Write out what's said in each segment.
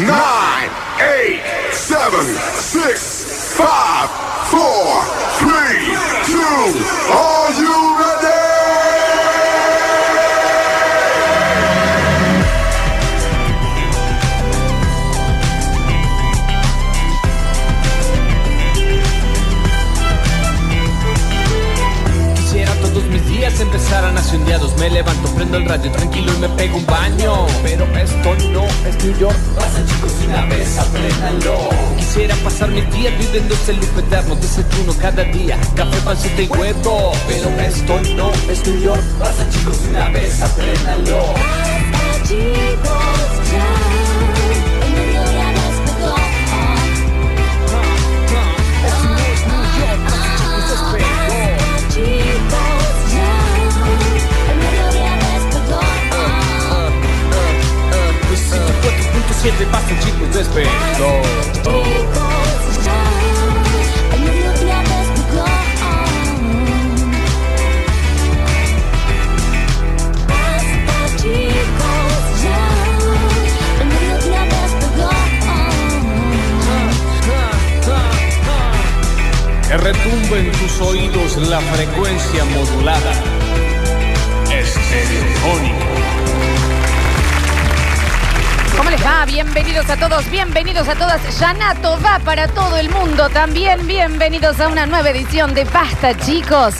nine, eight, seven, six, five, four, three, two. Are you empezaran así un día Me levanto, prendo el radio tranquilo y me pego un baño. Pero esto no es New York. Pasa chicos una vez, apréndanlo. Quisiera pasar mis días viviendo ese loop eterno Desayuno cada día, café, pancita y huevo. Pero esto no es New York. Pasa chicos una vez, apréndanlo frecuencia modulada. Estereofónico. ¿Cómo les va? Bienvenidos a todos, bienvenidos a todas. Yanato va para todo el mundo también. Bienvenidos a una nueva edición de Basta, chicos.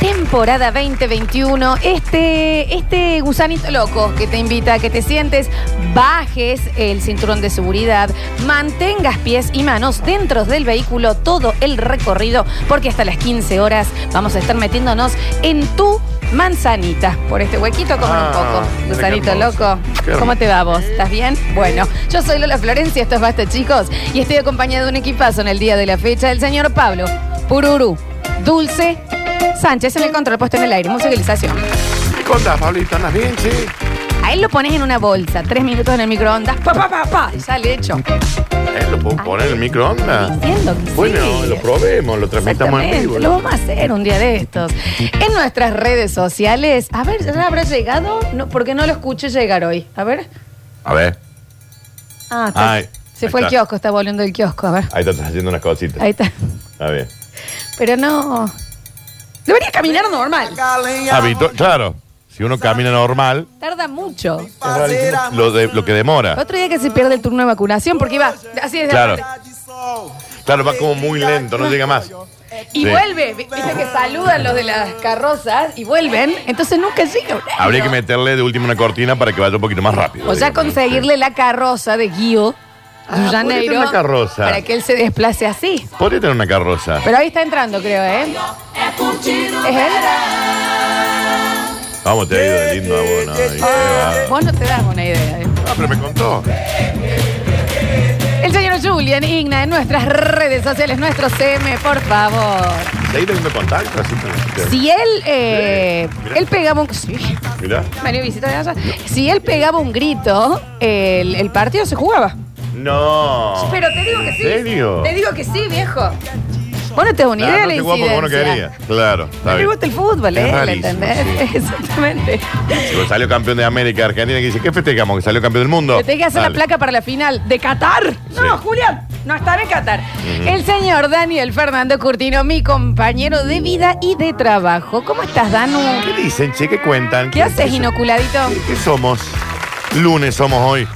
Temporada 2021. Este, este gusanito loco que te invita a que te sientes, bajes el cinturón de seguridad, mantengas pies y manos dentro del vehículo todo el recorrido, porque hasta las 15 horas vamos a estar metiéndonos en tu manzanita. Por este huequito, comen un Ah, poco. Gusanito loco. ¿Cómo te va vos? ¿Estás bien? Bueno, yo soy Lola Florencia, esto es Basta Chicos, y estoy acompañada de un equipazo en el día de la fecha, el señor Pablo Pururu, Dulce, Sánchez en el control puesto en el aire, musicalización. ¿Qué contás, Pablito? ¿Andas bien, sí? A él lo pones en una bolsa, tres minutos en el microondas, pa, pa, pa, pa, y sale hecho. ¿Eh? ¿Lo puedo poner en el microondas? Que Bueno, sí. lo probemos, lo transmitamos en Exactamente, vivo. lo vamos a hacer un día de estos. En nuestras redes sociales, a ver, ¿ya habrá llegado? No, porque no lo escuché llegar hoy. A ver. A ver, Ah, está- Ay, se ahí fue el está. kiosco, está volviendo el kiosco, a ver. ahí te estás haciendo unas cositas. Ahí está. A ver. Pero no. Debería caminar normal. Habito, claro, si uno camina normal, Tarda mucho. lo, de, lo que demora. Otro día que se pierde el turno de vacunación porque iba así desde Claro. adelante. Claro, va como muy lento, no llega más. Y Sí. vuelve. Vi- Viste que saludan los de las carrozas y vuelven. Entonces nunca llega. Habría que meterle de último una cortina para que vaya un poquito más rápido. O ya digamos. conseguirle la carroza de Guío Ah, Janeiro una carroza. para que él se desplace así. Sí. Podría tener una carroza. Pero ahí está entrando, creo, ¿eh? ¿Es él? Vamos, te ha ido de lindo a vos, no, te va. Vos no te das una idea. ¿eh? Ah, pero me contó. El señor Julian Igna en nuestras redes sociales, nuestro CM, por favor. ¿Se ha ido me contacto? Así que- Si él, eh, Sí, él pegaba un... Sí, Mirá. Mario visita de allá. Si él pegaba un grito, el, el partido se jugaba. No. Pero te digo que sí. ¿En serio? Te digo que sí, viejo. Vos no te das una idea no de la guapo como incidencia. quería. Claro, está No le bien. gusta el fútbol, Es ¿eh? ¿Le rarísimo, entendés? Exactamente. Cuando salió campeón de América, Argentina, que dice, ¿qué festejamos? Que salió campeón del mundo. Te tengo que hacer Dale. la placa para la final de Qatar. No, Sí. Julián, no estará en Qatar. El señor Daniel Fernando Curtino, mi compañero de vida y de trabajo. ¿Cómo estás, Danu? ¿Qué dicen, che? ¿Qué cuentan? ¿Qué haces, inoculadito? ¿Qué, qué somos? Lunes somos hoy.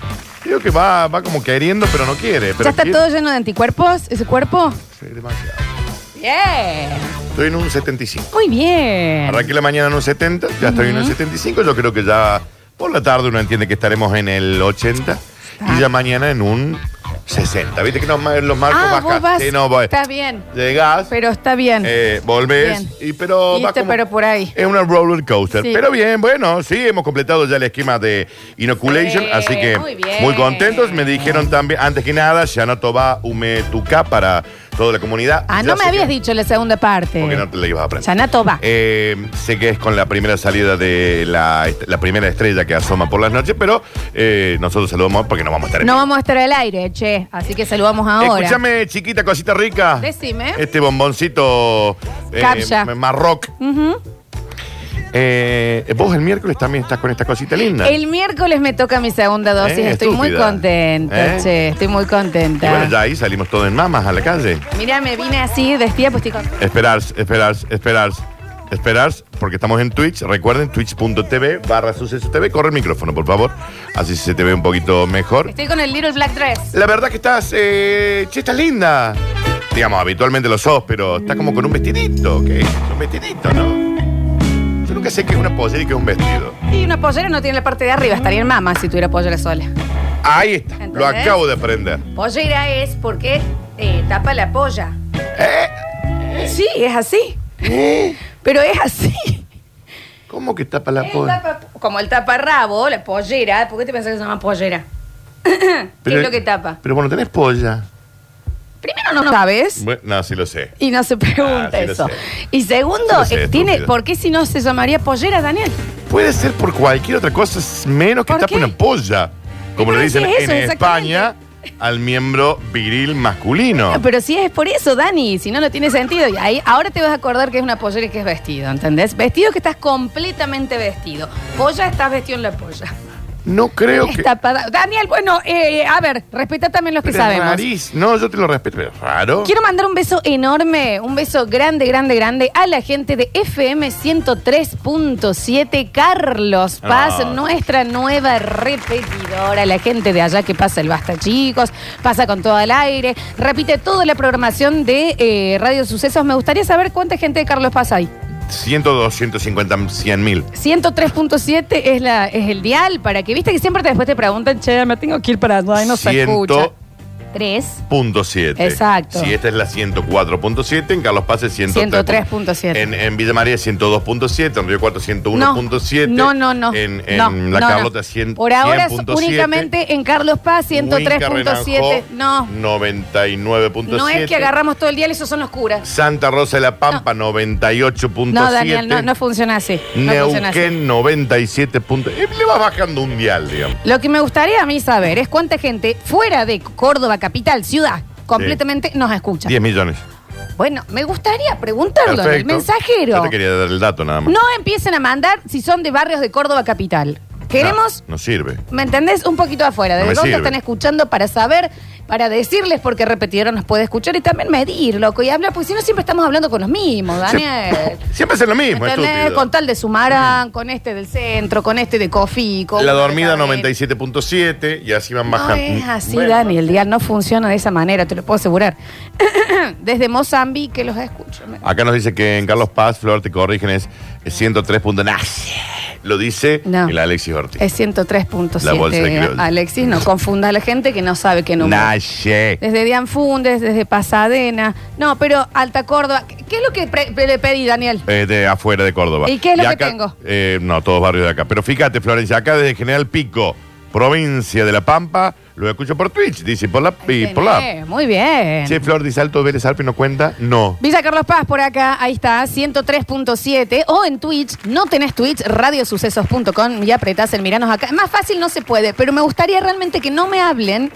Digo que va, va como queriendo, pero no quiere. Pero ¿Ya está quiere. todo lleno de anticuerpos, ese cuerpo? Sí, demasiado. Bien. Estoy en un 75. Muy bien. Arranqué la mañana en un 70, ya estoy en un 75. Yo creo que ya por la tarde uno entiende que estaremos en el 80 Ah. y ya mañana en un 60. ¿Viste que no, los marcos Ah, bajan? vos vas. Sí, no, voy. Está bien. Llegás, Pero está bien. eh, volvés, Bien. y, pero va Viste, como- pero por ahí. Es una roller coaster. Sí. Pero bien, bueno, sí, hemos completado ya el esquema de inoculation, Sí, así que muy bien. muy contentos. Me dijeron también, antes que nada, ya no toba Umetuca para toda la comunidad. Ah, Ya no me sé habías que- dicho la segunda parte. Porque no te la ibas a aprender. Yanato va. Eh, sé que es con la primera salida de la, la primera estrella que asoma por las noches, pero eh, nosotros saludamos porque no vamos a estar en No vivo. vamos a estar al aire, che. Así que saludamos ahora. Escúchame, chiquita cosita rica. Decime. Este bomboncito eh, Captcha. marroc. Ujú. Eh, vos el miércoles también estás con esta cosita linda. El miércoles me toca mi segunda dosis. Eh, estoy muy contenta, Eh. che. Estoy muy Y contenta. bueno, ya ahí salimos todos en mamas a la calle. Mira, me vine así, vestida, pues estoy contenta. Esperar, esperar, esperar, esperar, porque estamos en Twitch. Recuerden, twitch.tv barra suceso TV. Corre el micrófono, por favor. Así se te ve un poquito mejor. Estoy con el Little Black Dress. La verdad que estás, eh, che, estás linda. Digamos, habitualmente lo sos, pero estás como con un vestidito. ¿Qué es? Un vestidito, ¿no? Yo nunca sé qué es una pollera y qué es un vestido. Y una pollera no tiene la parte de arriba. Estaría en mama si tuviera pollera sola. Ahí está, lo ¿Entendés? acabo de aprender. Pollera es porque eh, tapa la polla. ¿Eh? Sí, es así. Pero es así. ¿Cómo que tapa la El polla? tapa- como el taparrabo, la pollera. ¿Por qué te pensás que se llama pollera? ¿Qué es lo que tapa? Pero bueno, tenés polla. Primero no lo sabes. Bueno, no, sí lo sé. Y no se pregunta Ah, sí lo eso. sé. Y segundo, Sí lo sé, eh, tiene, estúpido. ¿por qué si no se llamaría pollera, Daniel? Puede ser por cualquier otra cosa, menos que ¿Por tapa qué? una polla. Como Pero le dicen sí es eso, en exactamente. España al miembro viril masculino. Pero si es por eso, Dani, si no, no tiene sentido. Y ahí, ahora te vas a acordar que es una pollera y que es vestido, ¿entendés? Vestido que estás completamente vestido. Polla, estás vestido en la polla. No creo que. Está para- Daniel, bueno, eh, a ver, respeta también los que Pero es sabemos. No, yo te lo respeto, pero es raro. Quiero mandar un beso enorme, un beso grande, grande, grande a la gente de FM 103.7, Carlos Paz, Ah. nuestra nueva repetidora, la gente de allá que pasa el Basta Chicos, pasa con todo el aire, repite toda la programación de eh, Radio Sucesos. Me gustaría saber cuánta gente de Carlos Paz hay. 100, 250, 100 mil. 103.7 es, la, es el dial para que, viste que siempre te- después te preguntan, che, me tengo que ir para allá y no se escucha. 3. Exacto. Si esta es la 104.7, en Carlos Paz es 103. 103.7. En, en Villa María 102.7, en Río Cuarto 101.7. No, no, no. En, en No, La no. Carlota 100, Por ahora es 100.7. únicamente en Carlos Paz 103.7. No, 99.7. no es que agarramos todo el día, esos son los curas. Santa Rosa de la Pampa 98.7. No, Daniel, no, no funciona así. Neuquén 97. punto- eh, Le va bajando un dial, digamos. Lo que me gustaría a mí saber es cuánta gente fuera de Córdoba, capital, ciudad, completamente nos escucha. 10 millones. Bueno, me gustaría preguntarlo en el Perfecto. mensajero. Yo te quería dar el dato nada más. No empiecen a mandar si son de barrios de Córdoba capital. Queremos, No, no sirve. ¿me entendés? Un poquito afuera. ¿De No me dónde sirve. están escuchando para saber, para decirles porque repetidora nos puede escuchar y también medir, loco, y hablar, porque si no siempre estamos hablando con los mismos, Daniel. Siempre es lo mismo, ¿Entendés? estúpido. Con tal de Sumarán, con este del centro, con este de Cofi, con La de dormida Cadena. 97.7 y así van No bajando. es así, Bueno. Dani. El dial no funciona de esa manera, te lo puedo asegurar. Desde Mozambique los escucho. Acá nos dice que en Carlos Paz, Flor, te corrigen, es 103. Lo dice No. el Alexis Ortiz. Es 103.7. La bolsa de. Alexis, no confunda a la gente que no sabe qué número. Naye. Desde Dianfundes, desde Pasadena. No, pero Alta Córdoba. ¿Qué es lo que pre- le pedí, Daniel? Eh, de afuera de Córdoba. ¿Y qué es lo que acá- tengo? eh, no, todos barrios de acá. Pero fíjate, Florencia, acá desde General Pico, provincia de La Pampa, lo escucho por Twitch, dice, por la... y por la Muy bien. Che, Flor, dice Alto Vélez Alpi, ¿no cuenta? No. Villa Carlos Paz por acá, ahí está, 103.7 o en Twitch, no tenés Twitch, radiosucesos.com y apretás el miranos acá. Más fácil no se puede, pero me gustaría realmente que no me hablen,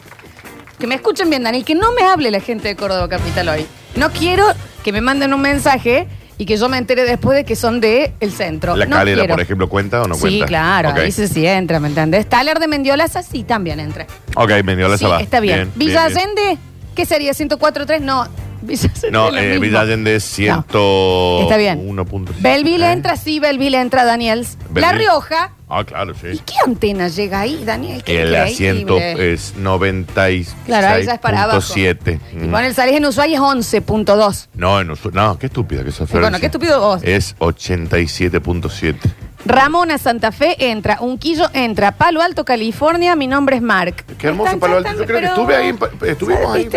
que me escuchen bien, Dani, que no me hable la gente de Córdoba Capital hoy. No quiero que me manden un mensaje y que yo me entere después de que son de el centro. ¿La No calera, quiero. por ejemplo, cuenta o no sí, cuenta? claro, Ok. ahí sí, sí entra, ¿me entendés? Taler de Mendiolaza sí también entra. Ok, Mendiola Sí, va. está bien. Villa Allende, ¿qué sería? ¿104.3? No, Villa Allende No, es lo eh, mismo. Villa Allende es 100. No. Está bien. 1.7. Belville ¿Eh? entra, sí, Belville entra, Daniels. La. Rioja. Ah, claro, sí. ¿Y qué antena llega ahí, Daniel? Qué El asiento increíble. es 96.7. Claro, ahí ya es para abajo. Y Mm. con el salís en Ushuaia es 11.2. No, en Usu- no, qué estúpida que sos, Y bueno, Florencia. qué estúpido vos. Es 87.7. Ramona Santa Fe entra, Unquillo entra, Palo Alto, California, mi nombre es Mark. Qué hermoso Están, Palo Alto. Yo creo que pero- estuve ahí, en estuvimos ahí.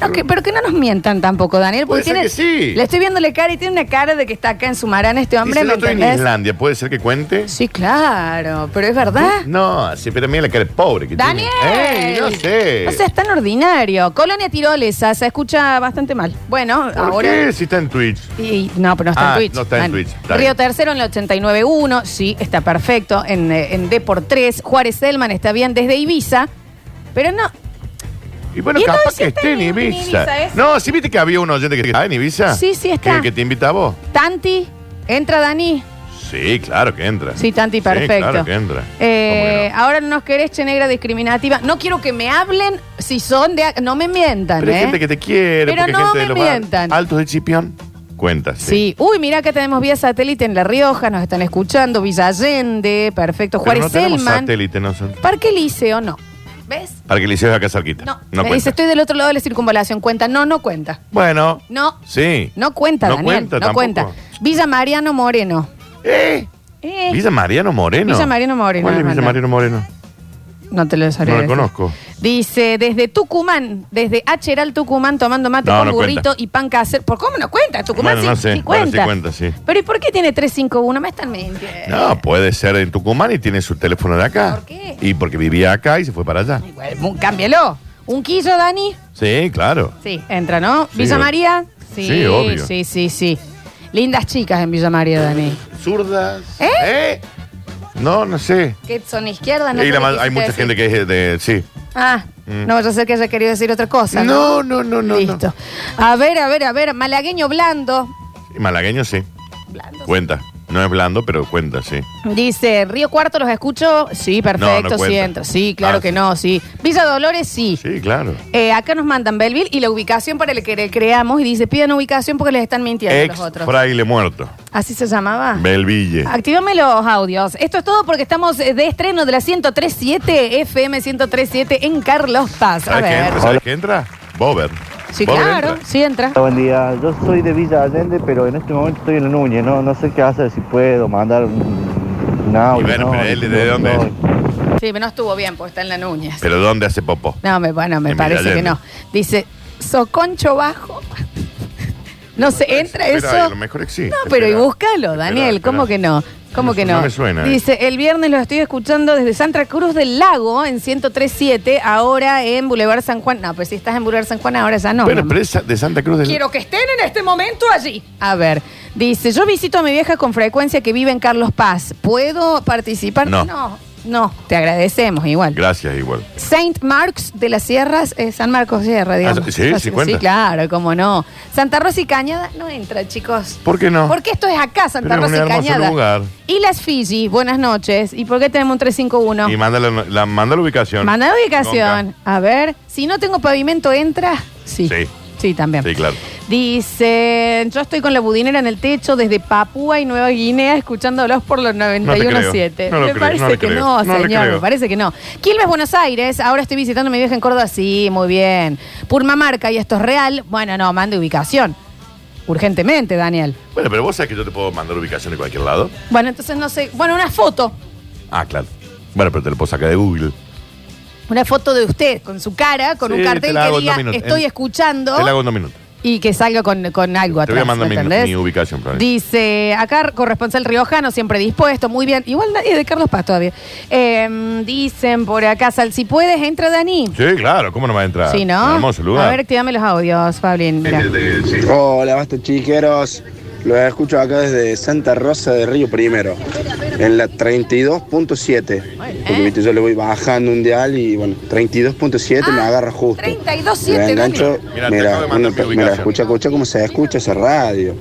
No, que- pero que no nos mientan tampoco, Daniel. Porque Puede ser tiene, que sí. Le estoy viendo la cara y tiene una cara de que está acá en Sumarán este hombre, Dice, ¿me yo estoy en entendés? Islandia, ¿puede ser que cuente? Sí, claro, pero es verdad. No, sí, pero mira la cara de pobre que Daniel. tiene. Ey, no sé. O sea, es tan ordinario. Colonia Tirolesa se escucha bastante mal. Bueno, ¿Por ahora. qué si está en Twitch? Y, no, pero no está Ah, en Twitch. no está en Dani. Twitch, está Río bien. Tercero en la 89.1, sí, está perfecto. En, eh, en D por 3. Juárez Selman está bien desde Ibiza. Pero no. Y bueno, Y capaz entonces que está esté en en Ibiza. Ibiza, ¿es? No, si viste que había un oyente que está en Ibiza. Sí, sí está. Que, que te invita a vos. Tanti, entra Dani. Sí, claro que entra. Sí, Tanti, Sí, perfecto. claro que entra. Eh, ¿Cómo que no? Ahora no nos querés, che negra discriminativa. No quiero que me hablen si son de... No me mientan, Pero hay ¿eh? gente que te quiere, Pero porque hay no gente de me los mientan. altos de Chipión. Cuenta, sí. Sí. Uy, mira, acá tenemos vía satélite en La Rioja, nos están escuchando, Villa Allende, perfecto. Pero Juárez no tenemos Selman. satélite nosotros. Parque Liceo, no. ¿Ves? Para que le hicieras acá cerquita. No. No me cuenta. dice, estoy del otro lado de la circunvalación. ¿Cuenta? No, no cuenta. Bueno. No. Sí. No cuenta, No Daniel. cuenta no tampoco. cuenta. Villa Mariano Moreno. ¿Eh? Eh, Villa Mariano Moreno. Villa Mariano Moreno, ¿Cuál es Villa. Mariano Moreno? No te lo sabría No lo decir. conozco. Dice, desde Tucumán, desde Acheral Tucumán, tomando mate No, con no burrito cuenta. y pan casero. ¿Por cómo no cuenta? Tucumán Bueno, sí, no sé. sí Bueno, sí cuenta. cuenta, sí. Pero ¿y por qué tiene 351? Me están mintiendo. No, puede ser en Tucumán y tiene su teléfono de acá. ¿Por qué? Y porque vivía acá y se fue para allá. Cámbialo. ¿Un quillo, Dani? Sí, claro. Sí, entra, ¿no? Sí, ¿Villa obvio. María? Sí, Sí, obvio. Sí, sí, sí. Lindas chicas en Villa María, Dani. ¿Zurdas? ¿Eh? No, no sé. ¿Qué son izquierdas? No Y sé la qué ma- hay quisiste mucha decir. gente que es de. Sí. Ah, Mm. no a ser que haya querido decir otra cosa. No, no, no, no. Listo. A ver, a ver, a ver. Malagueño blando. no. Malagueño sí. Blando. Cuenta. No es blando, pero cuenta, sí. Dice, Río Cuarto, ¿los escucho? Sí, perfecto, No, no sí cuenta. entro. Sí, claro Ah, que sí. no, sí. Villa Dolores, sí. Sí, claro. Eh, acá nos mandan Belville y la ubicación para el que le creamos y dice, pidan ubicación porque les están mintiendo Ex los otros. fraile muerto. ¿Así se llamaba? Belville. Activame los audios. Esto es todo porque estamos eh, de estreno de la 1037 FM 1037 en Carlos Paz. A ¿Sabes qué ver. entra? ¿Sabes qué entra? Bober. Sí, claro, entra. sí entra. Buen día, yo soy de Villa Allende, pero en este momento estoy en la Núñez, no, no sé qué hacer, si puedo mandar un, un audio. Y bueno, no, pero él, no, ¿de dónde no. es? Sí, pero no estuvo bien porque está en la Núñez. ¿Pero dónde hace popó? No, me, bueno, me En parece que no. Dice, soconcho bajo. No sé, entra Espera, eso. a lo mejor existe. No, pero y búscalo, Espera, Daniel. espera. ¿Cómo que no? ¿Cómo que no? no me suena, eh. Dice, el viernes lo estoy escuchando desde Santa Cruz del Lago en 1037, ahora en Boulevard San Juan. No, pues si estás en Boulevard San Juan ahora ya no. Pero, mi pero es de Santa Cruz del Quiero que estén en este momento allí. A ver, dice, yo visito a mi vieja con frecuencia que vive en Carlos Paz. ¿Puedo participar? No. No, no, te agradecemos igual. Gracias, igual. Saint Marks de las Sierras, eh, San Marcos Sierra, digamos. Ah, sí, sí cuenta. Sí, claro, cómo no. Santa Rosa y Cañada no entra, chicos. ¿Por qué no? Porque esto es acá, Santa Pero es Rosa un y hermoso Cañada. lugar. Y las Fiji, buenas noches. ¿Y por qué tenemos un 351? Y manda la, la- manda la ubicación. Manda la ubicación. A ver, si no tengo pavimento, ¿entra? Sí. Sí. Sí, también. Sí, claro. Dice, yo estoy con la budinera en el techo desde Papúa y Nueva Guinea escuchándolos por los 91.7. No lo me creo, parece no que creo, no, no señor, me parece que no. Quilmes, Buenos Aires, ahora estoy visitando a mi vieja en Córdoba, sí, muy bien. Purmamarca, y esto es real, bueno, no, mande ubicación. Urgentemente, Daniel. Bueno, pero vos sabés que yo te puedo mandar ubicación de cualquier lado. Bueno, entonces no sé, bueno, una foto, Ah, claro. Bueno, pero te lo puedo sacar de Google. Una foto de usted con su cara, con Sí, un te cartel la que hago en diga, dos minutos. estoy En- escuchando. Te la hago en dos minutos. Y que salga con, con algo Te atrás. voy a mandar ¿me mi, entendés? mi ubicación, Florencia. Dice, acá corresponsal riojano, siempre dispuesto, muy bien. Igual nadie de Carlos Paz todavía. Eh, dicen por acá, Sal, si puedes, entra Dani. Sí, claro, ¿cómo no va a entrar? Sí, ¿no? Hermoso lugar. A ver, activame los audios, Fablín. mira. Hola, basta chiqueros. Los escucho acá desde Santa Rosa de Río Primero, en la 32.7. Porque viste, yo le voy bajando un dial y bueno, 32.7 me Ah, agarra justo. 32.7, Me engancho, Mira, mira, escucha, escucha cómo se escucha esa radio.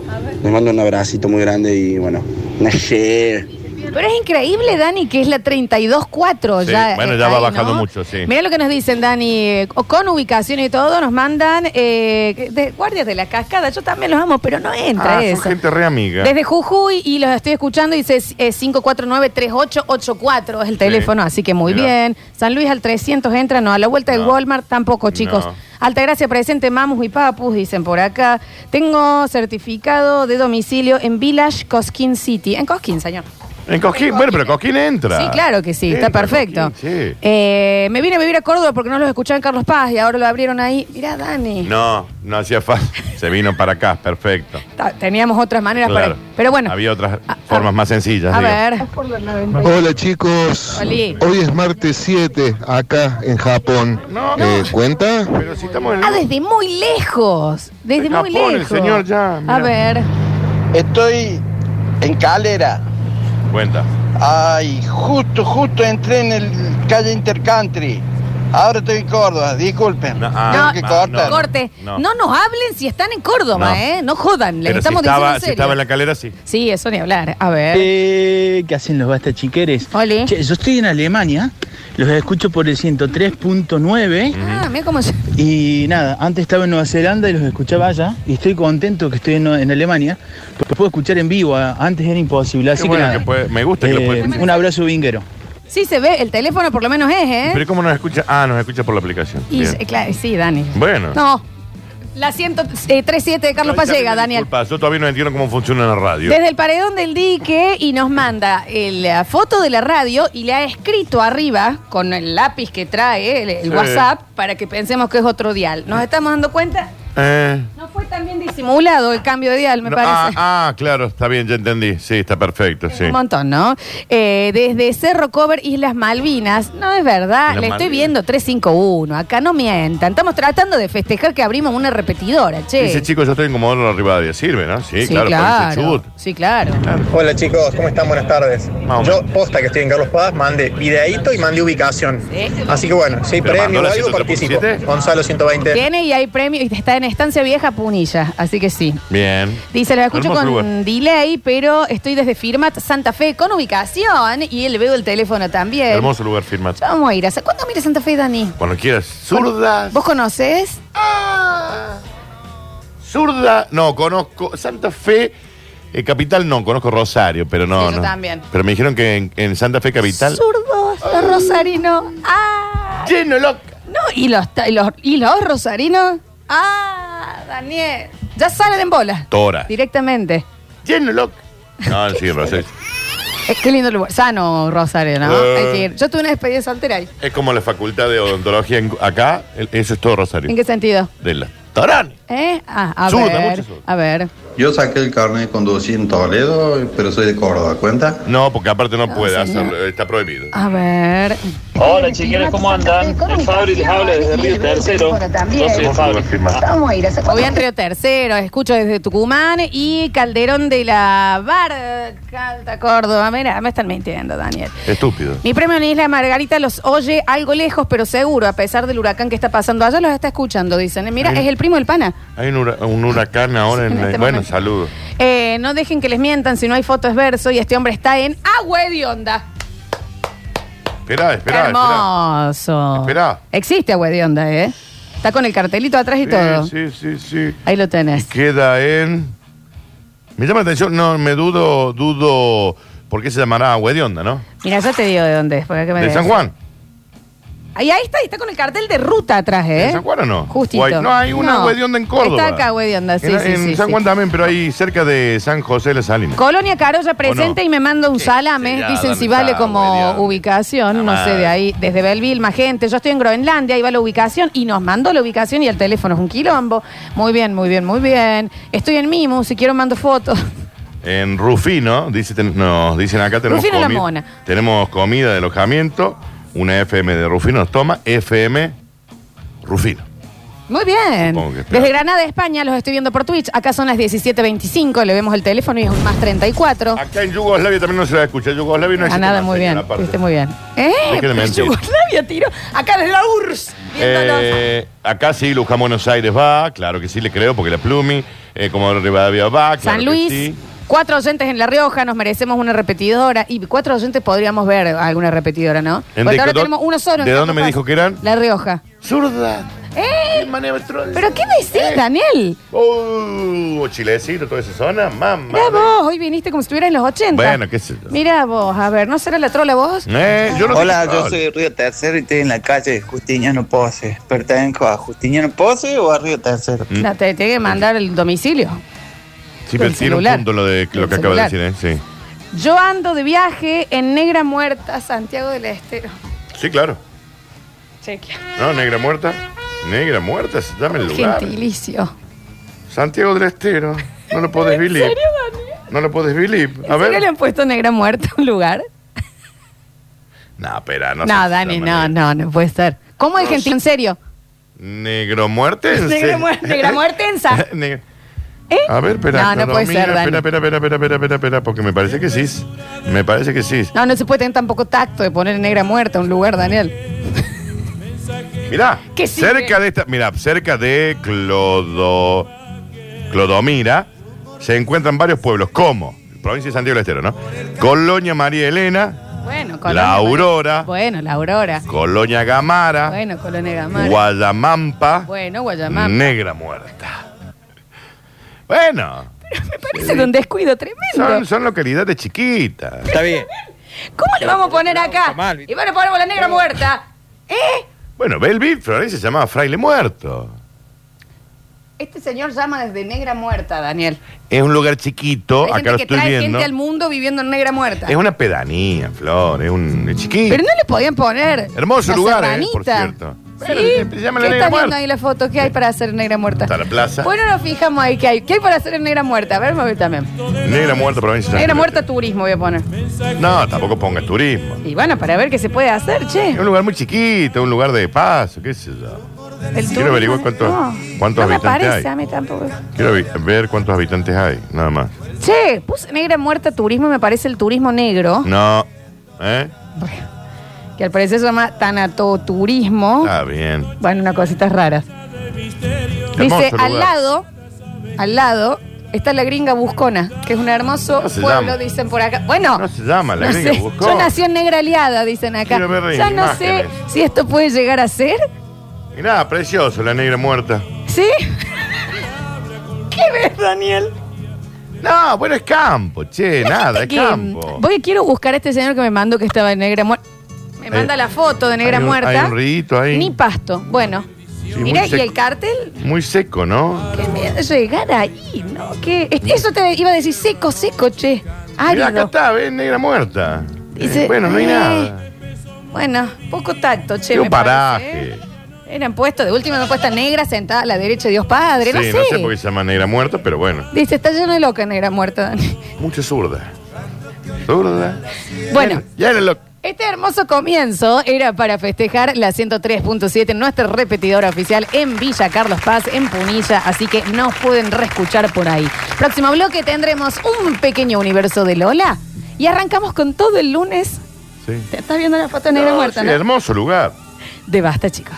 Les mando un abracito muy grande y bueno, una share. Pero es increíble, Dani, que es la 32.4. Sí, ya, bueno, ya va ahí, bajando ¿no? mucho, sí. Mira lo que nos dicen, Dani, eh, con ubicación y todo, nos mandan eh, de guardias de la cascada. Yo también los amo, pero no entra Ah, eso. son gente re amiga. Desde Jujuy y los estoy escuchando, dice eh, 549-3884 es el teléfono, así que muy bien. San Luis al 300 entra, no, a la vuelta del No. Walmart tampoco, chicos. No. Altagracia presente, mamus y papus, dicen por acá. Tengo certificado de domicilio en Village Cosquín City. En Cosquín, señor. En Coquín, bueno, pero Coquín entra. Sí, claro que sí, está Entra perfecto. Sí. Eh, me vine a vivir a Córdoba porque no los escuchaba en Carlos Paz y ahora lo abrieron ahí. Mirá, Dani. No, no hacía falta. Se vino para acá, perfecto. Ta- Teníamos otras maneras Claro. para. Pero bueno. Había otras A- formas a- más sencillas. A digo. ver. Hola chicos, Oli. hoy es martes 7 acá en Japón. No. Eh, ¿Cuenta? Pero si estamos en. Ah, desde muy lejos. Desde De muy Japón, el lejos. señor ya. A ver. Estoy en Calera. Ay, justo, justo entré en el calle Intercountry. Ahora estoy en Córdoba, disculpen. No, ah, No, que no, cortar. no. Corte. No. No. nos hablen si están en Córdoba, No. ¿eh? No jodan, les Pero si estamos estaba, diciendo en si estaba en la calera, sí. Sí, eso ni hablar. A ver. Eh, ¿Qué hacen los basta chiqueres? Oli. Che, yo estoy en Alemania, los escucho por el 103.9 Ah, mira cómo se... y nada, antes estaba en Nueva Zelanda y los escuchaba allá y estoy contento que estoy en, en Alemania porque puedo escuchar en vivo, antes era imposible, así bueno que nada. que puede- me gusta que lo Eh, puede- un abrazo vinguero. Sí se ve, el teléfono por lo menos es, ¿eh? Pero ¿cómo nos escucha? Ah, nos escucha por la aplicación. Y, Bien. eh, claro, sí, Dani. Bueno. No. La 137 de Carlos Ay, Carmen, Pallega, Daniel. disculpa, yo todavía no entiendo cómo funciona la radio. Desde el paredón del dique y nos manda el- la foto de la radio y le ha escrito arriba con el lápiz que trae, el, el Sí. WhatsApp, para que pensemos que es otro dial. ¿Nos estamos dando cuenta? Eh, No fue tan bien disimulado el cambio de dial, me no, parece. ah, ah, claro, está bien, ya entendí. Sí, está perfecto, sí. Un montón, ¿no? Eh, desde Cerro Cover, Islas Malvinas. No es verdad, Islas le estoy Malvinas. viendo 351. Acá no mientan. Estamos tratando de festejar que abrimos una repetidora, che. Dice, chicos, yo estoy en Comodoro Rivadavia. Sirve, ¿no? Sí, sí, claro, claro. parece chubut. Sí, claro. Hola chicos, ¿cómo están? Buenas tardes. Vamos. Yo, posta que estoy en Carlos Paz, mandé videíto y mandé ubicación. Sí. Así que bueno, si hay ¿Pero premio o la algo, participo. 103.7? Gonzalo 120. Tiene y hay premio. Y está en Estancia Vieja Punilla. Así que sí. Bien. Dice, lo escucho Hermoso con lugar. delay, pero estoy desde Firmat Santa Fe con ubicación y le veo el teléfono también. Hermoso lugar, firma. Ya Vamos a ir a... ¿Cuándo mira Santa Fe, Dani? Cuando quieras. Zurdas. ¿Vos conoces? Ah. Zurda. No, conozco. Santa Fe. eh, capital no, conozco Rosario, pero no. Sí, yo no. también. Pero me dijeron que en, en Santa Fe Capital. Zurdos, los rosarinos. Ah. Lleno loca. No, y los, ta- y los, y los rosarinos. Ah, Daniel. Ya salen en bola. Tora. Directamente. Lleno loca. No, sí, Rosario. Eh, qué lindo lugar. Sano, Rosario, ¿no? Eh. Hay que ir. Yo tuve una despedida soltera ahí. Es como la facultad de odontología en- acá. el- Eso es todo Rosario. ¿En qué sentido? De la Torani. ¿Eh? Ah, a ver. mucho. A ver. Yo saqué el carnet de conducir en Toledo, pero soy de Córdoba, ¿cuenta? No, porque aparte no, puede señor. hacerlo. Está prohibido. A ver. Hola chiqueras, ¿cómo andan? El Fabri les habla desde Río Tercero. Yo soy el Fabri. Vamos a ir a Voy en Río Tercero, escucho desde Tucumán y Calderón de la Barca, Córdoba. Mira, me están mintiendo, Daniel. Estúpido. Mi premio en Isla Margarita los oye algo lejos, pero seguro, a pesar del huracán que está pasando allá, los está escuchando, dicen. Mira, es el primo del pana. Hay un, hura- un huracán ahora en, en este Bueno, momento. saludos. Eh, no dejen que les mientan, si no hay foto es verso y este hombre está en agua de onda. Esperá, esperá, esperá. Hermoso. Esperá. Existe agua de onda, ¿eh? Está con el cartelito atrás y todo. Sí, sí, sí, sí. Ahí lo tenés. Queda en. Me llama la atención, no, me dudo, dudo. ¿Por qué se llamará Agua de Onda, no? Mira, ya te digo de dónde es. porque acá me ¿De ves. San Juan? Ahí, ahí está, ahí está con el cartel de ruta atrás, ¿eh? ¿De San Juan o no? Justito. O hay- no, hay una No. Agua de Onda en Córdoba. Está acá Agua de Onda, sí, en, sí, en sí, San sí. Juan también, pero ahí cerca de San José de las Salinas. Colonia Carolla presente ¿O no? y me manda un salame. ya, Dicen ¿dónde si vale está, como ubicación. La No sé, de ahí, desde Belleville, más gente. Yo estoy en Groenlandia, ahí va la ubicación. Y nos mandó la ubicación y el teléfono es un quilombo. Muy bien, muy bien, muy bien. Estoy en Mimo, si quiero mando fotos. En Rufino, dice, ten- nos dicen acá tenemos Rufino la comi- mona. Tenemos comida de alojamiento, una FM de Rufino nos toma, FM Rufino. Muy bien. Desde Granada, España, los estoy viendo por Twitch. Acá son las 17.25, le vemos el teléfono y es un más 34. Acá en Yugoslavia también no se la escucha. Yugoslavia no existe Granada, más, muy bien. Viste muy bien. ¿Eh? Yugoslavia, tiro. Acá desde la URSS. Eh, acá sí, Luján Buenos Aires va, claro que sí, le creo, porque la Plumi, eh, como Rivadavia va, claro San que Luis. sí. Cuatro oyentes en La Rioja, nos merecemos una repetidora. Y cuatro oyentes podríamos ver alguna repetidora, ¿no? En Porque ahora tenemos uno solo. en ¿De dónde me dijo que eran? La Rioja. Zurda. ¿Eh? ¿Pero qué decís, Eh. Daniel? Uh, Chilecito, toda esa zona, mamá. Mira vos, hoy viniste como si estuvieras en los 80. Bueno, qué sé yo. Mira vos, a ver, ¿no será la trola vos? Eh, yo no Hola, dije yo soy Río Tercero y estoy en la calle Justiniano Pose. ¿Pertenezco a Justiniano Pose o a Río Tercero? Mm. No, te tiene que mandar el domicilio. Sí, pero tiene un punto lo, de, lo que acaba de decir, ¿eh? Sí. Yo ando de viaje en Negra Muerta, Santiago del Estero. Sí, claro. Chequea. No, Negra Muerta. Negra Muerta, se llama el lugar. Gentilicio. Santiago del Estero. No lo podés ¿En believe. serio, Daniel? No lo podés believe. A ¿En serio le ver. han puesto Negra Muerta a un lugar? No, espera, no No, sé si Dani, no, no, no puede ser. ¿Cómo es gentil? En serio. Negro Muerte. ¿en Negra, serio? muer- negra Muertensa. ¿Eh? A ver, espera. No, no puede economía, ser, Dani. Espera, espera, espera, espera, espera, espera, espera, porque me parece que sí. Me parece que sí. No, no se puede tener tampoco tacto de poner Negra Muerta a un lugar, Daniel. Mirá, ¿Qué sigue? cerca de esta, mira, cerca de Clodo, Clodomira se encuentran varios pueblos como provincia de Santiago del Estero, ¿no? Colonia María Elena, Bueno, Colonia. La Aurora, Bueno, la Aurora. Colonia Gamara, Bueno, Colonia Gamara. Guayamampa, Bueno, Guayamampa. Negra Muerta. Bueno, Me parece de un descuido tremendo. son, son localidades chiquitas. Está bien. ¿Cómo le vamos a poner acá? Mal, y bueno, ponemos la negra muerta. ¿Eh? Bueno, Belvi, Florencia se llamaba Fraile Muerto. Este señor llama desde Negra Muerta, Daniel. Es un lugar chiquito, Hay acá gente lo que estoy trae viendo. gente al mundo viviendo en Negra Muerta. Es una pedanía, Flor, es un es chiquito. Pero no le podían poner. Hermoso la lugar, eh, serranita. por Sí. Se- la ¿Qué Negra estás viendo Muerta. ahí la foto? ¿Qué hay para hacer en Negra Muerta? Está la plaza. Bueno, nos fijamos ahí qué hay. ¿Qué hay para hacer en Negra Muerta? A ver, me voy también. Negra Muerta, provincia de Negra. Muerta turismo voy a poner. No, tampoco pongas turismo. Y bueno, para ver qué se puede hacer, che. Es un lugar muy chiquito, un lugar de paso, qué sé yo. El Quiero turismo, averiguar cuántos, no. cuántos No me habitantes parece, a hay. mí tampoco. Quiero vi- ver cuántos habitantes hay, nada más. Che, puse Negra Muerta turismo y me parece el turismo negro, No, ¿eh? Que al parecer se llama tanatoturismo. Está bien. Bueno, unas cositas raras. Dice, al lado, al lado, está la gringa Buscona, que es un hermoso No se pueblo, llama. dicen por acá. Bueno, No se llama la no gringa sé. buscó. Yo nací en Negra Aliada, dicen acá. Quiero ver Ya no sé imágenes. si esto puede llegar a ser. Y nada, precioso, la negra muerta. ¿Sí? ¿Qué ves, Daniel? No, bueno, es campo, che, nada, es Que, campo. Voy, quiero buscar a este señor que me mandó que estaba en Negra Muerta. Me manda la foto de Negra hay un- Muerta. Hay un rito ahí. Ni pasto. Bueno. muy Mira, y seco. el cartel, Muy seco, ¿no? qué miedo llegar ahí, ¿no? ¿Qué? Es- Eso te iba a decir seco, seco, che. Mira, acá Árido. está, ves, negra muerta. Dice, Eh, bueno, no hay eh, nada. Bueno, poco tacto, che. Es un parece, paraje. ¿eh? Eran puestos, de última una puesta negra sentada a la derecha de Dios Padre, no sí, sé. no sé por qué se llama negra muerta, pero bueno. Dice, está lleno de loca negra muerta, Dani. Mucha zurda. Zurda. Bueno. Ya era lo. Este hermoso comienzo era para festejar la 103.7, nuestra repetidora oficial en Villa Carlos Paz, en Punilla, así que nos pueden reescuchar por ahí. Próximo bloque tendremos un pequeño universo de Lola y arrancamos con todo el lunes. Sí. ¿Te estás viendo la foto negra No, muerta, sí, no? hermoso lugar. De basta, chicos.